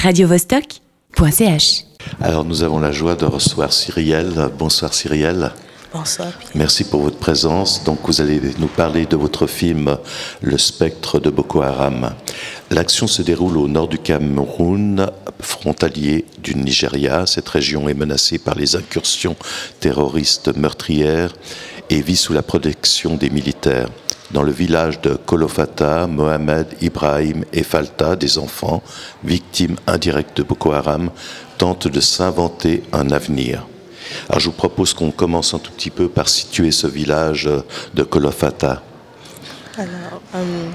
radiovostok.ch. Alors nous avons la joie de recevoir Cyrielle. Bonsoir Cyrielle. Bonsoir. Merci pour votre présence. Donc vous allez nous parler de votre film Le spectre de Boko Haram. L'action se déroule au nord du Cameroun, frontalier du Nigeria. Cette région est menacée par les incursions terroristes meurtrières et vit sous la protection des militaires. Dans le village de Kolofata, Mohamed, Ibrahim et Falta, des enfants, victimes indirectes de Boko Haram, tentent de s'inventer un avenir. Alors je vous propose qu'on commence un tout petit peu par situer ce village de Kolofata. Alors, euh,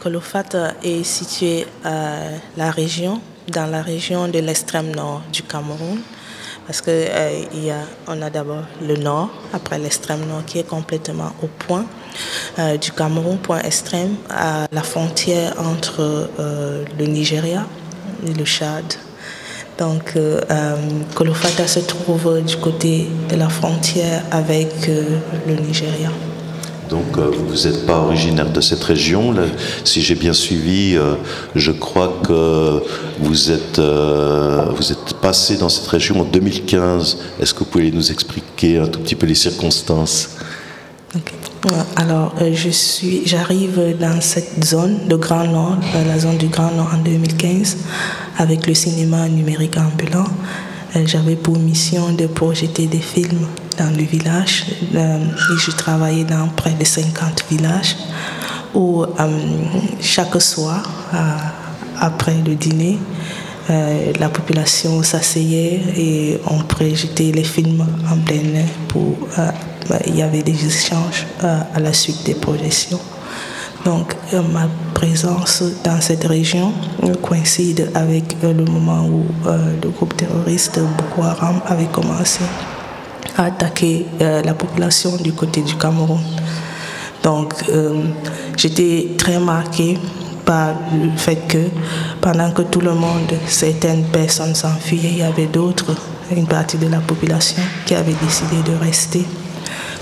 Kolofata est situé à la région, dans la région de l'extrême nord du Cameroun parce qu'on euh, a, a d'abord le nord, après l'extrême nord qui est complètement au point euh, du Cameroun, point extrême, à la frontière entre euh, le Nigeria et le Tchad. Donc, Kolofata se trouve du côté de la frontière avec le Nigeria. Donc euh, vous n'êtes pas originaire de cette région. Si j'ai bien suivi, euh, je crois que vous êtes, euh, vous êtes passé dans cette région en 2015. Est-ce que vous pouvez nous expliquer un tout petit peu les circonstances? Alors, je suis, j'arrive dans cette zone de Grand Nord, la zone du Grand Nord en 2015, avec le cinéma numérique ambulant. J'avais pour mission de projeter des films dans le village. Euh, et je travaillais dans près de 50 villages où euh, chaque soir, après le dîner, euh, la population s'asseyait et on projetait les films en plein air. Pour, bah, il y avait des échanges à la suite des projections. Donc ma présence dans cette région coïncide avec le moment où le groupe terroriste Boko Haram avait commencé à attaquer euh, la population du côté du Cameroun. Donc euh, j'étais très marquée par le fait que pendant que tout le monde, certaines personnes s'enfuyaient, il y avait d'autres, une partie de la population qui avait décidé de rester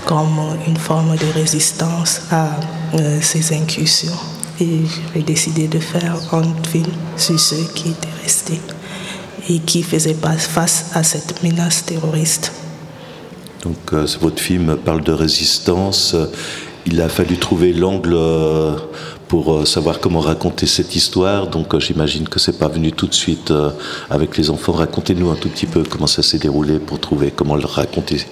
comme une forme de résistance à euh, ces incursions. Et j'ai décidé de faire un film sur ceux qui étaient restés et qui faisaient face à cette menace terroriste. Donc euh, votre film parle de résistance. Il a fallu trouver l'angle euh, pour euh, savoir comment raconter cette histoire. Donc j'imagine que c'est pas venu tout de suite avec les enfants. Racontez-nous un tout petit peu comment ça s'est déroulé pour trouver comment le raconter.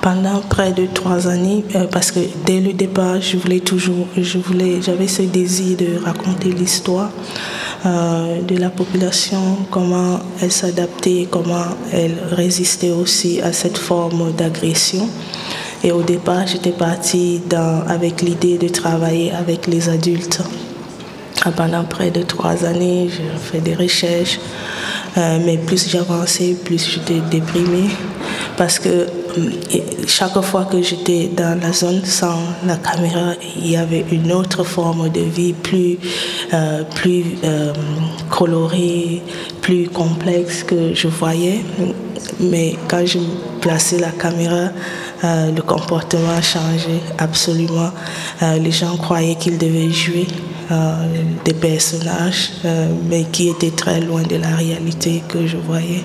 Pendant près de trois années, parce que dès le départ, je voulais toujours, je voulais, j'avais ce désir de raconter l'histoire. Euh, de la population, comment elle s'adaptait, comment elle résistait aussi à cette forme d'agression. Et au départ, j'étais partie avec l'idée de travailler avec les adultes. Ah, pendant près de trois années, j'ai fait des recherches, euh, mais plus j'avançais, plus j'étais déprimée parce que chaque fois que j'étais dans la zone sans la caméra, il y avait une autre forme de vie plus, euh, plus euh, colorée, plus complexe que je voyais. Mais quand je plaçais la caméra, euh, le comportement a changé absolument. les gens croyaient qu'ils devaient jouer des personnages, mais qui étaient très loin de la réalité que je voyais.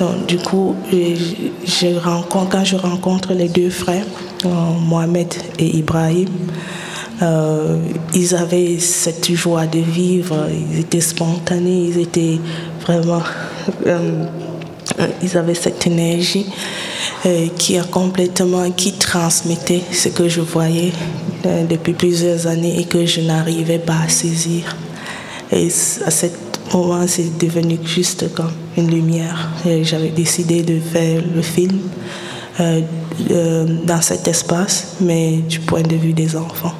Donc, du coup, je rencontre, quand je rencontre les deux frères, euh, Mohamed et Ibrahim, euh, ils avaient cette joie de vivre, ils étaient spontanés, ils étaient vraiment... Euh, ils avaient cette énergie qui a complètement, qui transmettait ce que je voyais depuis plusieurs années et que je n'arrivais pas à saisir. Et à cette moment, c'est devenu juste comme une lumière. J'avais décidé de faire le film euh, euh, dans cet espace, mais du point de vue des enfants.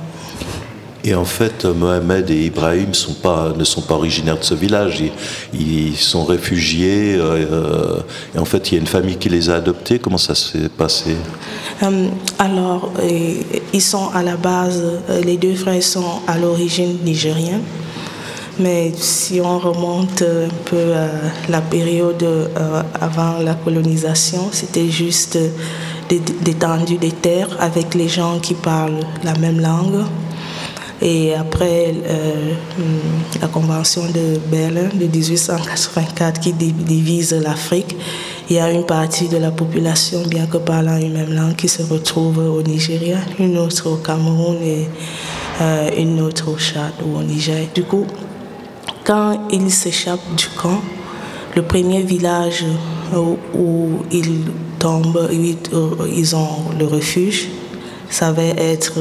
Et en fait, Mohamed et Ibrahim ne sont pas originaires de ce village. Ils, sont réfugiés. Euh, et en fait, il y a une famille qui les a adoptés. Comment ça s'est passé? Alors, ils sont à la base, les deux frères sont à l'origine nigériens. Mais si on remonte un peu à la période euh, avant la colonisation, c'était juste d'étendue des terres avec les gens qui parlent la même langue. Et après la Convention de Berlin de 1884 qui divise l'Afrique, il y a une partie de la population, bien que parlant une même langue, qui se retrouve au Nigeria, une autre au Cameroun et une autre au Tchad ou au Niger. Du coup, quand ils s'échappent du camp, le premier village où ils tombent, ils ont le refuge, ça va être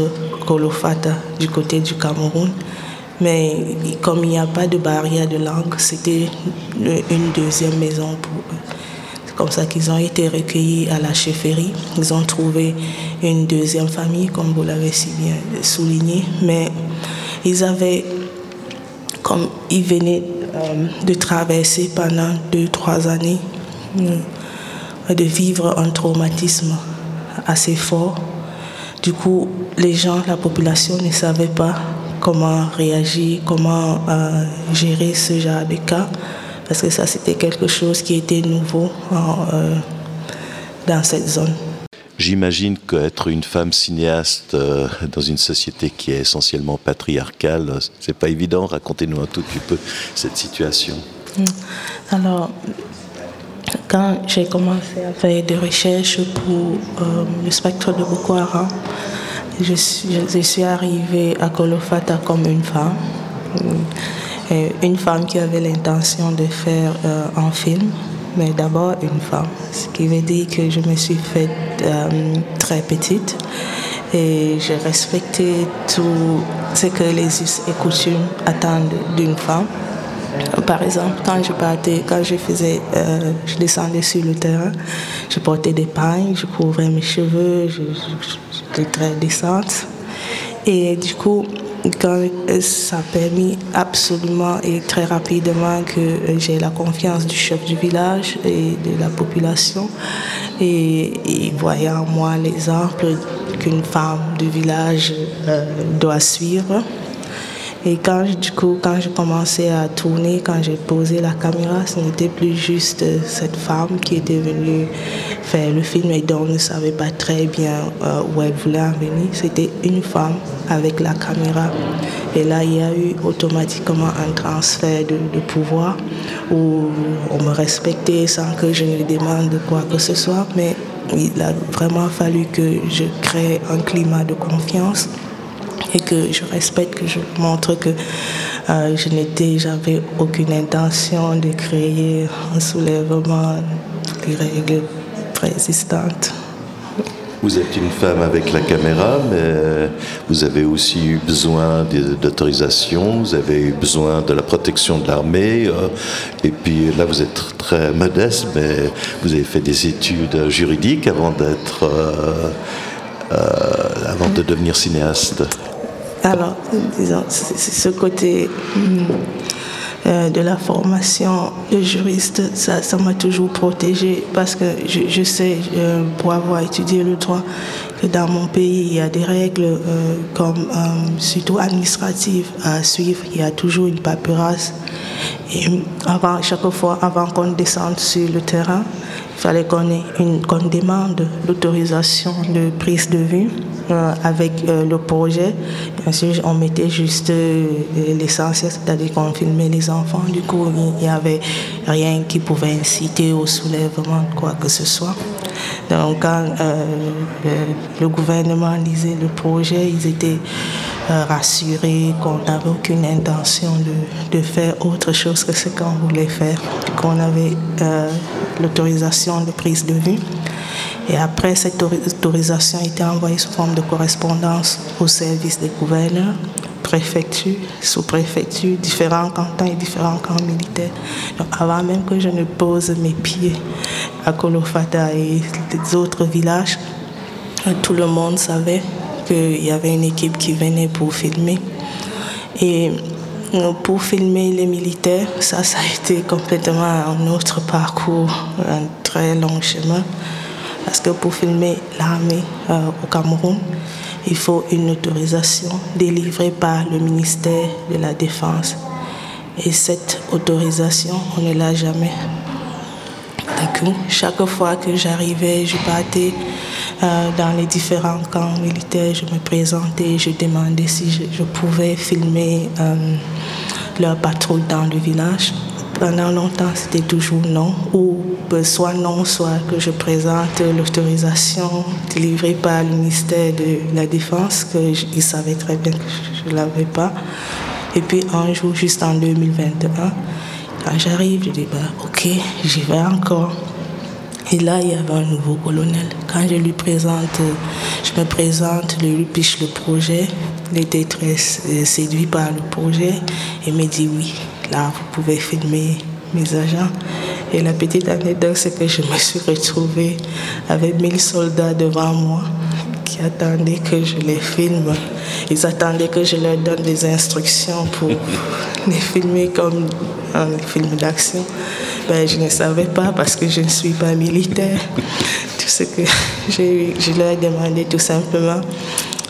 Kolofata du côté du Cameroun. Mais comme il n'y a pas de barrière de langue, c'était une deuxième maison pour eux. C'est comme ça qu'ils ont été recueillis à la chefferie. Ils ont trouvé une deuxième famille, comme vous l'avez si bien souligné. Mais ils avaient comme il venait euh, de traverser pendant deux, trois années, euh, de vivre un traumatisme assez fort. Du coup, les gens, la population ne savaient pas comment réagir, comment euh, gérer ce genre de cas, parce que ça, c'était quelque chose qui était nouveau dans cette zone. J'imagine qu'être une femme cinéaste euh, dans une société qui est essentiellement patriarcale, c'est pas évident. Racontez-nous un tout petit peu cette situation. Hmm. Alors, quand j'ai commencé à faire des recherches pour euh, le spectre de Boko Haram, je suis, arrivée à Kolofata comme une femme, euh, une femme qui avait l'intention de faire un film mais d'abord une femme. Ce qui veut dire que je me suis faite euh, très petite et j'ai respecté tout ce que les us et coutumes attendent d'une femme. Par exemple, quand je partais, quand je faisais, euh, je descendais sur le terrain, je portais des pailles, je couvrais mes cheveux, j'étais très décente. Et du coup, quand ça a permis absolument et très rapidement que j'ai la confiance du chef du village et de la population et, voyant en moi l'exemple qu'une femme du village euh, doit suivre. Et quand, du coup, quand j'ai commencé à tourner, quand j'ai posé la caméra, ce n'était plus juste cette femme qui était venue faire le film et dont on ne savait pas très bien euh, où elle voulait en venir. C'était une femme avec la caméra. Et là, il y a eu automatiquement un transfert de, de pouvoir où on me respectait sans que je ne demande quoi que ce soit. Mais il a vraiment fallu que je crée un climat de confiance et que je respecte, que je montre que euh, je n'étais, j'avais aucune intention de créer un soulèvement des règles préexistantes. Vous êtes une femme avec la caméra, mais vous avez aussi eu besoin d'autorisation, vous avez eu besoin de la protection de l'armée, euh, et puis là vous êtes très modeste, mais vous avez fait des études juridiques avant d'être, euh, avant de devenir cinéaste. Alors, disons, ce côté hmm, euh, de la formation de juriste, ça, m'a toujours protégée parce que je, sais, euh, pour avoir étudié le droit, que dans mon pays, il y a des règles euh, comme surtout administratives à suivre. Il y a toujours une paperasse. Et avant, chaque fois, avant qu'on descende sur le terrain, il fallait qu'on demande l'autorisation de prise de vue euh, avec euh, le projet. Bien on mettait juste euh, l'essentiel, c'est-à-dire qu'on filmait les enfants. Du coup, il n'y avait rien qui pouvait inciter au soulèvement, quoi que ce soit. Donc, quand le, gouvernement lisait le projet, ils étaient rassurés qu'on n'avait aucune intention de, faire autre chose que ce qu'on voulait faire, qu'on avait l'autorisation de prise de vue. Et après, cette autorisation a été envoyée sous forme de correspondance au service des gouverneurs, préfecture, sous-préfecture, différents cantons et différents camps militaires. Avant même que je ne pose mes pieds à Kolofata et les autres villages, tout le monde savait qu'il y avait une équipe qui venait pour filmer. Et pour filmer les militaires, ça, ça a été complètement un autre parcours, un très long chemin. Parce que pour filmer l'armée euh, au Cameroun, il faut une autorisation délivrée par le ministère de la Défense. Et cette autorisation, on ne l'a jamais. chaque fois que j'arrivais, je partais euh, dans les différents camps militaires, je me présentais, je demandais si je, pouvais filmer euh, leur patrouille dans le village. Pendant longtemps, c'était toujours non, ou soit non, soit que je présente l'autorisation délivrée par le ministère de la Défense, qu'ils savaient très bien que je ne l'avais pas. Et puis un jour, juste en 2021, quand j'arrive, je dis, bah, ok, j'y vais encore. Et là, il y avait un nouveau colonel. Quand je lui présente, je me présente, je lui piche le projet. Il était très séduit par le projet et me dit oui, là, vous pouvez filmer mes agents. Et la petite anecdote, c'est que je me suis retrouvée avec mille soldats devant moi qui attendaient que je les filme. Ils attendaient que je leur donne des instructions pour les filmer comme un film d'action. Ben, je ne savais pas parce que je ne suis pas militaire. Tout ce que je leur ai demandé tout simplement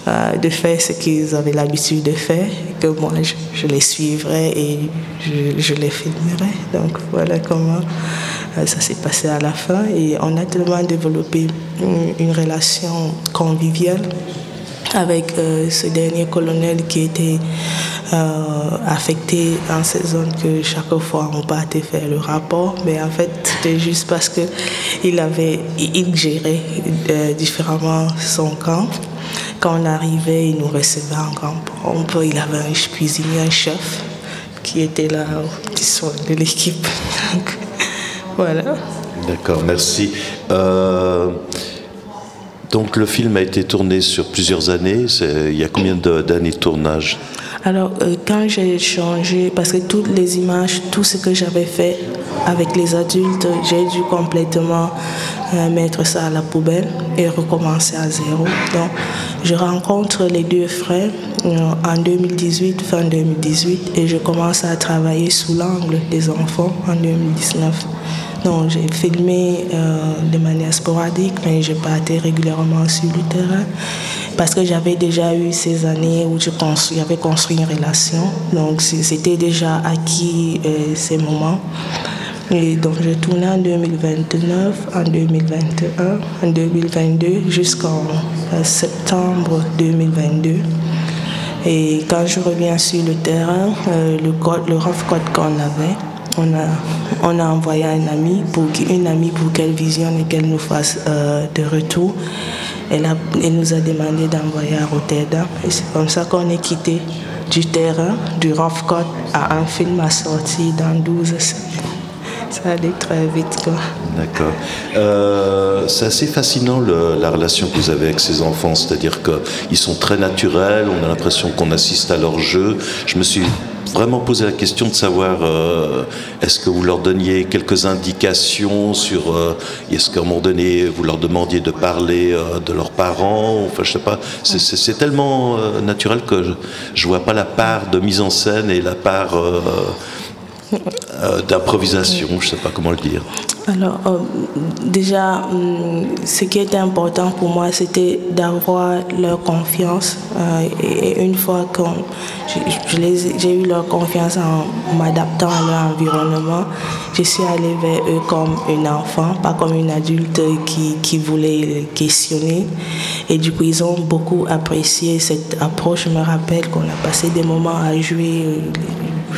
euh, de faire ce qu'ils avaient l'habitude de faire, que moi je, les suivrais et je, les filmerais. Donc voilà comment euh, ça s'est passé à la fin. Et on a tellement développé une, relation conviviale avec euh, ce dernier colonel qui était affecté dans ces zones que chaque fois on partait faire le rapport. Mais en fait, c'était juste parce qu'il avait, il gérait différemment son camp. Quand on arrivait, il nous recevait en grand pompe. Il avait un cuisinier, un chef qui était là petit soin de l'équipe. voilà. D'accord, merci. Euh, donc le film a été tourné sur plusieurs années. Il y a combien d'années de tournage? Alors, euh, quand j'ai changé, parce que toutes les images, tout ce que j'avais fait avec les adultes, j'ai dû complètement euh, mettre ça à la poubelle et recommencer à zéro. Donc, je rencontre les deux frères euh, en 2018, fin 2018, et je commence à travailler sous l'angle des enfants en 2019. Donc, j'ai filmé de manière sporadique, mais je partais régulièrement sur le terrain parce que j'avais déjà eu ces années où j'avais construit une relation. Donc c'était déjà acquis euh, ces moments. Et donc j'ai tourné en 2029, en 2021, en 2022 jusqu'en euh, septembre 2022. Et quand je reviens sur le terrain, euh, le, code, rough code qu'on avait, on a, on a envoyé un ami pour une amie pour qu'elle visionne et qu'elle nous fasse de retour. Elle, nous a demandé d'envoyer à Rotterdam. Et c'est comme ça qu'on est quitté du terrain, du cut à un film assorti dans 12 semaines. Ça allait très vite. D'accord. Euh, c'est assez fascinant la relation que vous avez avec ces enfants, c'est-à-dire qu'ils sont très naturels, on a l'impression qu'on assiste à leur jeu. Je me suis vraiment posé la question de savoir euh, est-ce que vous leur donniez quelques indications sur euh, est-ce qu'à un moment donné vous leur demandiez de parler de leurs parents enfin je sais pas. C'est tellement naturel que je, ne vois pas la part de mise en scène et la part euh, d'improvisation, je ne sais pas comment le dire. Alors, euh, déjà, hum, ce qui était important pour moi, c'était d'avoir leur confiance. Euh, et, une fois que j'ai eu leur confiance en m'adaptant à leur environnement, je suis allée vers eux comme un enfant, pas comme une adulte qui, qui voulait questionner. Et du coup, ils ont beaucoup apprécié cette approche. Je me rappelle qu'on a passé des moments à jouer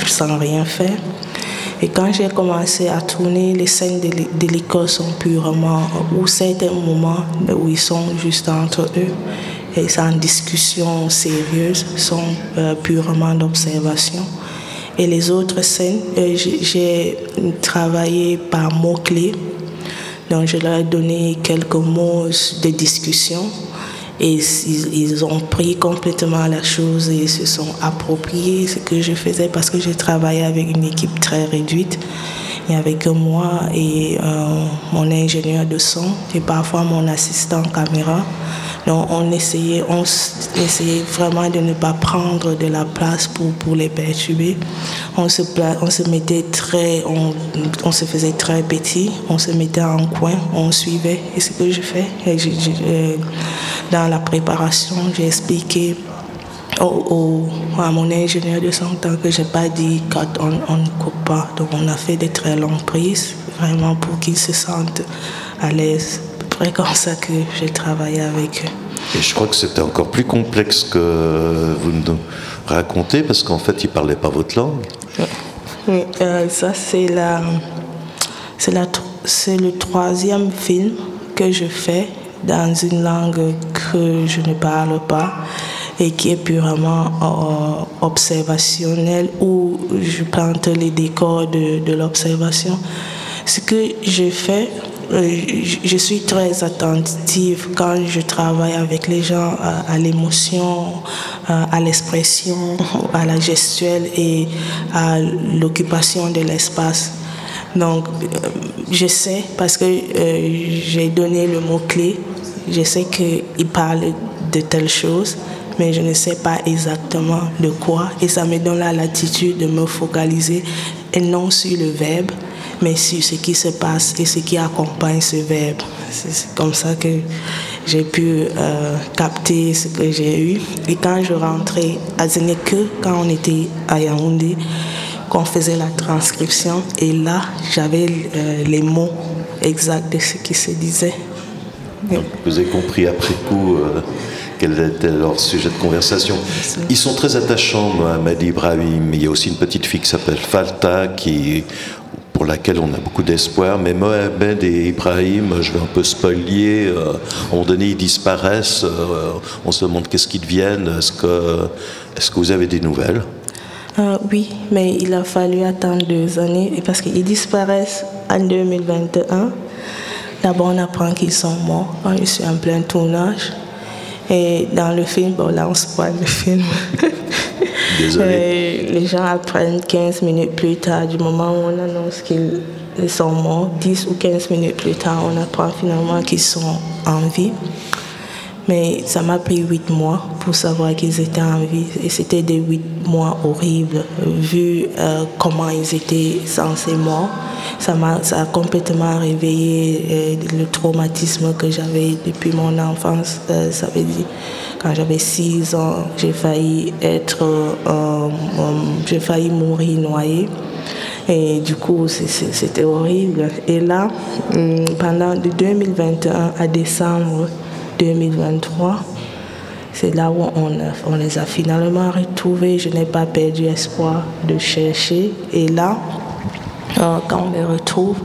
sans rien faire. Et quand j'ai commencé à tourner, les scènes de l'école sont purement, ou certains moments où ils sont juste entre eux, et sans discussion sérieuse, sont euh, purement d'observation. Et les autres scènes, euh, j'ai travaillé par mots-clés. Donc je leur ai donné quelques mots de discussion et ils, ont pris complètement la chose et se sont appropriés ce que je faisais parce que j'ai travaillé avec une équipe très réduite. Il y avait que moi et euh, mon ingénieur de son et parfois mon assistant caméra. Donc on essayait, on essayait vraiment de ne pas prendre de la place pour, pour les perturber. On se, on se mettait très, on, on, se faisait très petit, on se mettait en coin, on suivait. Et ce que je fais, dans la préparation, j'ai expliqué au, à mon ingénieur de son temps que j'ai pas dit quand on, on ne coupe pas. Donc on a fait des très longues prises, vraiment pour qu'il se sente à l'aise près comme ça que j'ai travaillé avec eux. Et je crois que c'était encore plus complexe que vous nous racontez, parce qu'en fait, ils ne parlaient pas votre langue. Oui, euh, ça c'est la, c'est la, c'est le troisième film que je fais dans une langue que je ne parle pas et qui est purement euh, observationnel où je plante les décors de, l'observation. Ce que je fais, euh, je suis très attentive quand je travaille avec les gens à, l'émotion, à l'expression, à la gestuelle et à l'occupation de l'espace. Donc, euh, je sais, parce que euh, j'ai donné le mot-clé, je sais qu'il parle de telle chose, mais je ne sais pas exactement de quoi. Et ça me donne la latitude de me focaliser, et non sur le verbe, mais sur ce qui se passe et ce qui accompagne ce verbe. C'est comme ça que j'ai pu euh, capter ce que j'ai eu. Et quand je rentrais, n'est que quand on était à Yaoundé qu'on faisait la transcription. Et là, j'avais euh, les mots exacts de ce qui se disait. Donc, vous avez compris après coup euh, quel était leur sujet de conversation. Ils sont très attachants, Mohamed Ibrahim. Il y a aussi une petite fille qui s'appelle Falta, qui, pour laquelle on a beaucoup d'espoir. Mais Mohamed et Ibrahim, je vais un peu spoiler, euh, à un moment donné, ils disparaissent. Euh, on se demande qu'est-ce qu'ils deviennent. Est-ce que, est que vous avez des nouvelles? Euh, oui, mais il a fallu attendre deux années parce qu'ils disparaissent en 2021. D'abord, on apprend qu'ils sont morts quand je suis en plein tournage. Et dans le film, bon là on spoil le film. Désolé. les gens apprennent 15 minutes plus tard du moment où on annonce qu'ils sont morts. 10 ou 15 minutes plus tard, on apprend finalement qu'ils sont en vie. Mais ça m'a pris huit mois pour savoir qu'ils étaient en vie. Et c'était des huit mois horribles, vu euh, comment ils étaient censés morts. Ça m'a ça a complètement réveillé euh, le traumatisme que j'avais depuis mon enfance. Euh, ça veut dire, quand j'avais six ans, j'ai failli être, j'ai failli mourir noyée. Et du coup, c'était horrible. Et là, pendant de 2021 à décembre, 2023. C'est là où on, les a finalement retrouvés. Je n'ai pas perdu espoir de chercher. Et là, euh, quand on les retrouve,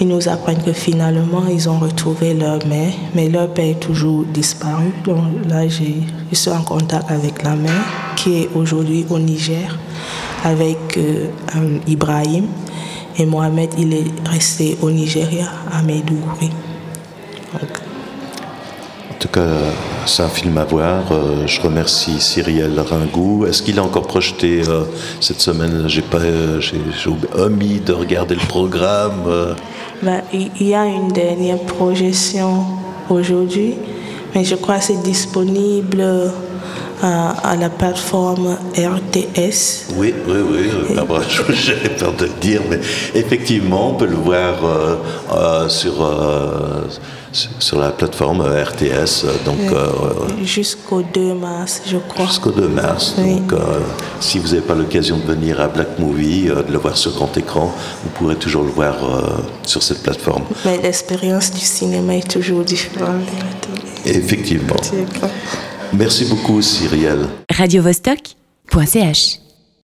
ils nous apprennent que finalement, ils ont retrouvé leur mère, mais leur père est toujours disparu. Donc là, je suis en contact avec la mère, qui est aujourd'hui au Niger, avec euh, Ibrahim. Et Mohamed, il est resté au Nigeria, à. Donc, en tout cas, c'est un film à voir. Euh, je remercie Cyrielle Ringou. Est-ce qu'il est encore projeté euh, cette semaine? J'ai pas, euh, j'ai omis de regarder le programme. Ben, il y a une dernière projection aujourd'hui, mais je crois que c'est disponible à, la plateforme RTS. Oui, oui, oui. J'avais peur de le dire, mais effectivement, on peut le voir sur sur la plateforme RTS. Donc, Jusqu'au 2 mars, je crois. Jusqu'au 2 mars. Donc, si vous n'avez pas l'occasion de venir à Black Movie, de le voir sur grand écran, vous pourrez toujours le voir sur cette plateforme. Mais l'expérience du cinéma est toujours différente. Effectivement. Merci beaucoup, Cyrielle. Radio -Vostok .ch